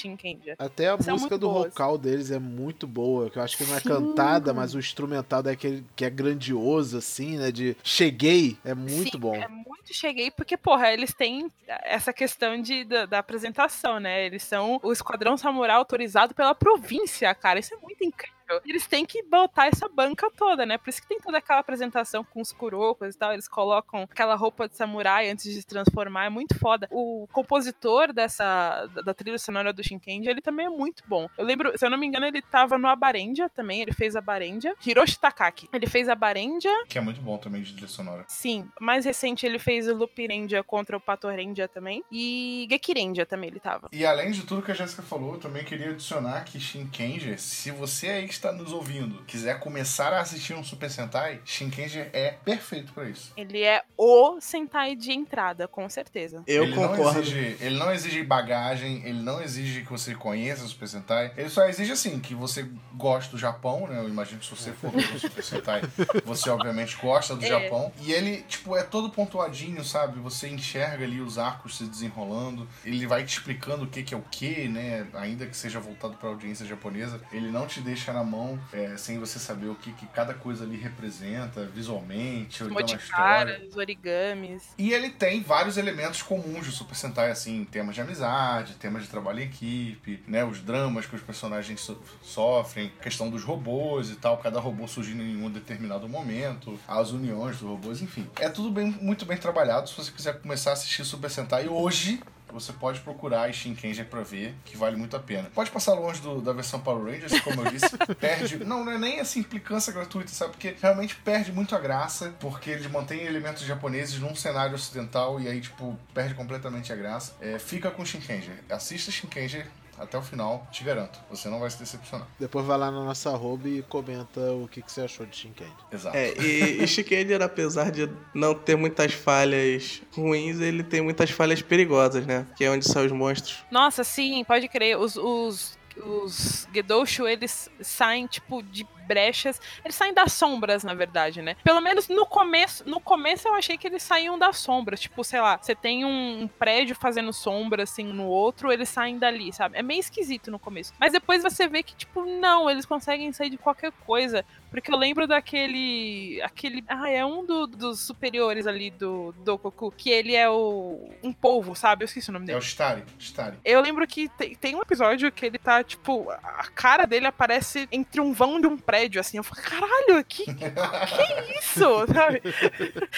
Até a São música do boas. vocal deles é muito boa, que eu acho que não é Sim. cantada, mas o instrumental daquele que é grandioso, assim, né? De cheguei, é muito Sim, bom. É muito cheguei, porque, porra, eles têm essa questão de, da, da apresentação, né? Eles são o Esquadrão Samurai autorizado pela província, cara. Isso é muito incrível. Eles têm que botar essa banca toda, né? Por isso que tem toda aquela apresentação com os kurokos e tal. Eles colocam aquela roupa de samurai antes de se transformar. É muito foda. O compositor dessa da, trilha sonora do Shinkendi, ele também é muito bom. Eu lembro, se eu não me engano, ele tava no Abarendia também. Ele fez a Barendia. Hiroshi Takaki. Ele fez a Barendia Que é muito bom também de trilha sonora. Sim, mais recente ele fez o Lupirendia contra o Patorendia também. E Gekirendia também ele tava. E além de tudo que a Jéssica falou, eu também queria adicionar que Shinkenger, se você aí que está nos ouvindo quiser começar a assistir um Super Sentai, Shinkenger é perfeito pra isso. Ele é o Sentai de entrada, com certeza. Eu ele concordo. Não exige, ele não exige bagagem, ele não exige que você conheça o Super Sentai. Ele só exige, assim, que você goste do Japão, né? Eu imagino que se você for ver o Super Sentai, você obviamente gosta do É. Japão. E ele, tipo, é todo pontuadinho, sabe? Você enxerga ali os arcos se desenrolando. Ele vai te explicando o que, que é o que, né? Ainda que seja voltado pra audiência japonesa. Ele não te deixa na mão é, sem você saber o que, que cada coisa ali representa visualmente, ou então na história. Moticaras, origamis. E ele tem vários elementos comuns do Super Sentai, assim, temas de amizade, temas de trabalho em equipe, né? Os dramas que os personagens so- sofrem, questão dos robôs e tal, cada robô surgindo em um determinado momento, as uniões dos robôs, enfim. É tudo bem, muito bem trabalhado. Se você quiser começar a assistir Super Sentai hoje, você pode procurar a Shinkenger pra ver, que vale muito a pena. Pode passar longe do- da versão Power Rangers, como eu disse, perde. Não, não é nem essa implicância gratuita, sabe? Porque realmente perde muito a graça, porque eles mantêm elementos japoneses num cenário ocidental e aí, tipo, perde completamente a graça. É, fica com Shinkenger. Assista Shinkenger até o final, te garanto. Você não vai se decepcionar. Depois vai lá na nossa arroba e comenta o que, que você achou de Shinkendi. Exato. É, e, e Shikender, apesar de não ter muitas falhas ruins, ele tem muitas falhas perigosas, né? Que é onde saem os monstros. Nossa, sim, pode crer. Os, os, os Gedoshu, eles saem, tipo, de brechas. Eles saem das sombras, na verdade, né? Pelo menos no começo, no começo eu achei que eles saíam das sombras. Tipo, sei lá, você tem um, um prédio fazendo sombra, assim, no outro, eles saem dali, sabe? É meio esquisito no começo. Mas depois você vê que, tipo, não, eles conseguem sair de qualquer coisa. Porque eu lembro daquele. aquele. Ah, é um do- dos superiores ali do Dokoku, que ele é o. um polvo, sabe? Eu esqueci o nome É dele. o Stari. Stari. Eu lembro que tem, tem um episódio que ele tá, tipo, a cara dele aparece entre um vão de um prédio, assim. Eu falo, caralho, que, que é isso? Sabe?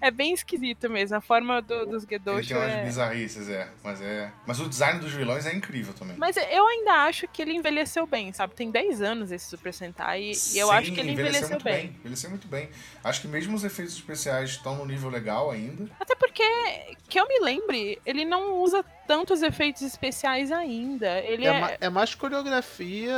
é bem esquisito mesmo. A forma do- dos Ele Gedoshu tem umas é... bizarrices, é. Mas é. Mas o design dos vilões é incrível também. Mas eu ainda acho que ele envelheceu bem, sabe? Tem 10 anos esse Super Sentai e, e eu Sim, acho que ele envelheceu, muito bem. Envelheceu muito bem. Acho que mesmo os efeitos especiais estão no nível legal ainda. Até porque, que eu me lembre, ele não usa tantos efeitos especiais ainda. Ele É, é. ma- é mais coreografia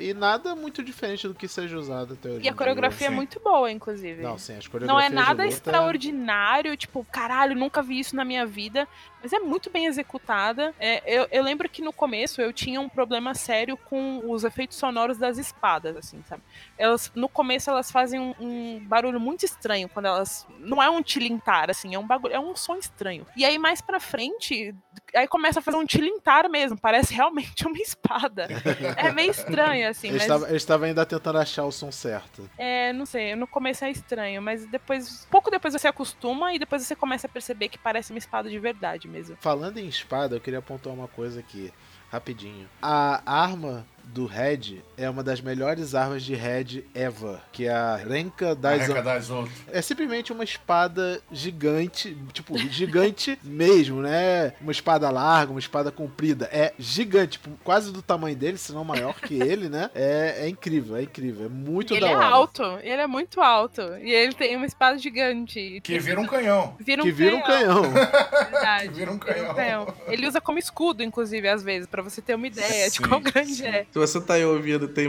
e nada muito diferente do que seja usado até hoje. E a coreografia é muito boa, inclusive. Não, sim, as Não é nada luta- extraordinário, tipo, caralho, nunca vi isso na minha vida. Mas é muito bem executada. É, eu, eu lembro que no começo eu tinha um problema sério com os efeitos sonoros das espadas, assim, sabe? Elas, no começo elas fazem um, um barulho muito estranho quando elas. Não é um tilintar, assim, é um bagulho, é um som estranho. E aí mais pra frente, aí começa a fazer um tilintar mesmo, parece realmente uma espada. É meio estranho, assim, Eles mas. estavam ainda tentando achar o som certo. É, não sei, no começo é estranho, mas depois, pouco depois você acostuma e depois você começa a perceber que parece uma espada de verdade mesmo. Falando em espada, eu queria pontuar uma coisa aqui, rapidinho. A arma do Red é uma das melhores armas de Red ever, que é a Renka. Arranca das outras. É simplesmente uma espada gigante, tipo, gigante mesmo, né? Uma espada larga, uma espada comprida. É gigante, tipo, quase do tamanho dele, se não maior que ele, né? É, é incrível, é incrível. É muito ele da é hora. alto, ele é muito alto. E ele tem uma espada gigante. Que vira um canhão. Vira um Que vira um canhão. canhão. Verdade. Que vira um canhão. Ele usa como escudo, inclusive, às vezes, pra você ter uma ideia de Sim, quão grande sim. é. Se você tá aí ouvindo tem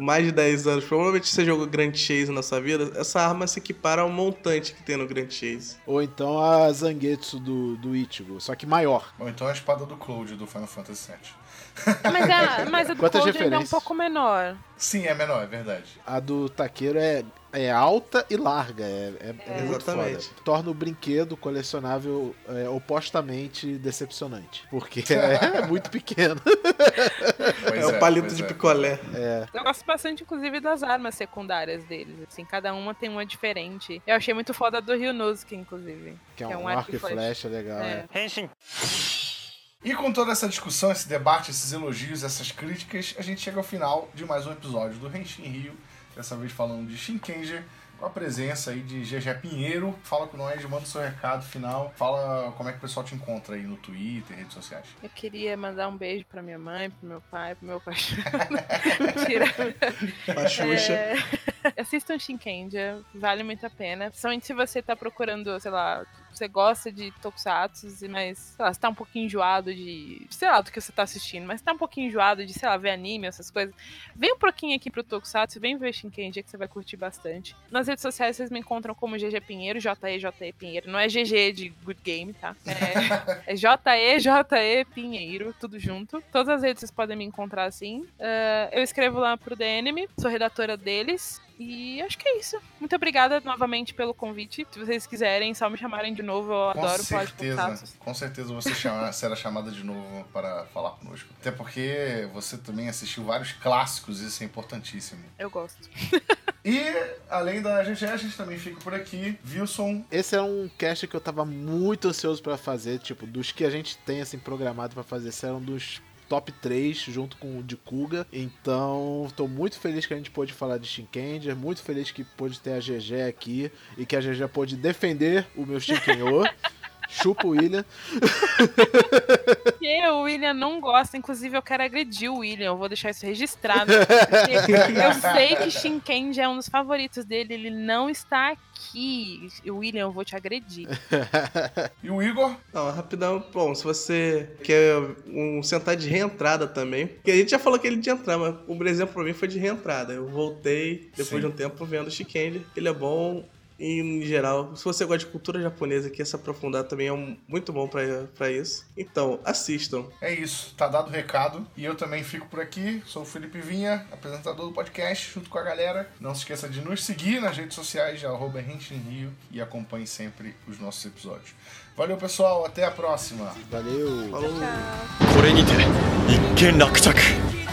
mais de 10 anos, provavelmente você jogou Grand Chase na sua vida, essa arma se equipara ao montante que tem no Grand Chase. Ou então a Zangetsu do, do Ichigo, só que maior. Ou então a espada do Cloud do Final Fantasy VII. Mas a, mas a do ainda é um pouco menor. Sim, é menor, é verdade. A do Taqueiro é, é alta e larga. É, é, é muito Exatamente. foda. Torna o brinquedo colecionável é, opostamente decepcionante. Porque é muito pequeno. Pois é, o palito pois de é. picolé. Eu gosto bastante, inclusive, das armas secundárias deles. Assim, cada uma tem uma diferente. Eu achei muito foda a do Ryunosuke, inclusive. Que é um, arco e flecha legal. É. é. E com toda essa discussão, esse debate, esses elogios, essas críticas, a gente chega ao final de mais um episódio do Renshin Rio. Dessa vez falando de Shinkenger, com a presença aí de GG Pinheiro. Fala com nós, manda o seu recado final. Fala como é que o pessoal te encontra aí no Twitter, redes sociais. Eu queria mandar um beijo pra minha mãe, pro meu pai, pro meu cachorro. Mentira. A Xuxa. É... Assistam Shinkendia, vale muito a pena. Principalmente se você tá procurando, sei lá, você gosta de tokusatsu, mas, sei lá, você tá um pouquinho enjoado de. Sei lá do que você tá assistindo, mas tá um pouquinho enjoado de, sei lá, ver anime, essas coisas. Vem um pouquinho aqui pro Tokusatsu, vem ver Shinkendia que você vai curtir bastante. Nas redes sociais vocês me encontram como GG Pinheiro, JE, Pinheiro. Não é GG de Good Game, tá? É, é JE, JE Pinheiro, tudo junto. Todas as redes vocês podem me encontrar assim. Ah, eu escrevo lá pro DNM, sou redatora deles. E acho que é isso. Muito obrigada novamente pelo convite. Se vocês quiserem, só me chamarem de novo. Eu Com adoro falar de certeza, com certeza você chama- será chamada de novo para falar conosco. Até porque você também assistiu vários clássicos, isso é importantíssimo. Eu gosto. E além da GG, a gente também fica por aqui. Wilson, Esse é um cast que eu tava muito ansioso pra fazer, tipo, dos que a gente tem assim programado pra fazer, esse era um dos top 3 junto com o de Kuga. Então, tô muito feliz que a gente pôde falar de Shinkenger, muito feliz que pôde ter a GG aqui e que a GG pôde defender o meu Shinkenyo. Chupa o William. Porque o William não gosta, inclusive eu quero agredir o William, eu vou deixar isso registrado. porque eu sei que Shinkendi é um dos favoritos dele, ele não está aqui. E, William, eu vou te agredir. e o Igor, Não, rapidão. Bom, se você quer um sentar de reentrada também. Porque a gente já falou que ele de entrar, mas o exemplo pra mim foi de reentrada. Eu voltei depois Sim. de um tempo vendo o Shikendi. Ele é bom. Em geral, se você gosta de cultura japonesa quer se aprofundar também é muito bom para isso. Então, assistam. É isso, tá dado o recado. E eu também fico por aqui. Sou o Felipe Vinha, apresentador do podcast, junto com a galera. Não se esqueça de nos seguir nas redes sociais, arroba Rio, e acompanhe sempre os nossos episódios. Valeu, pessoal. Até a próxima. Valeu. Falou. Tchau.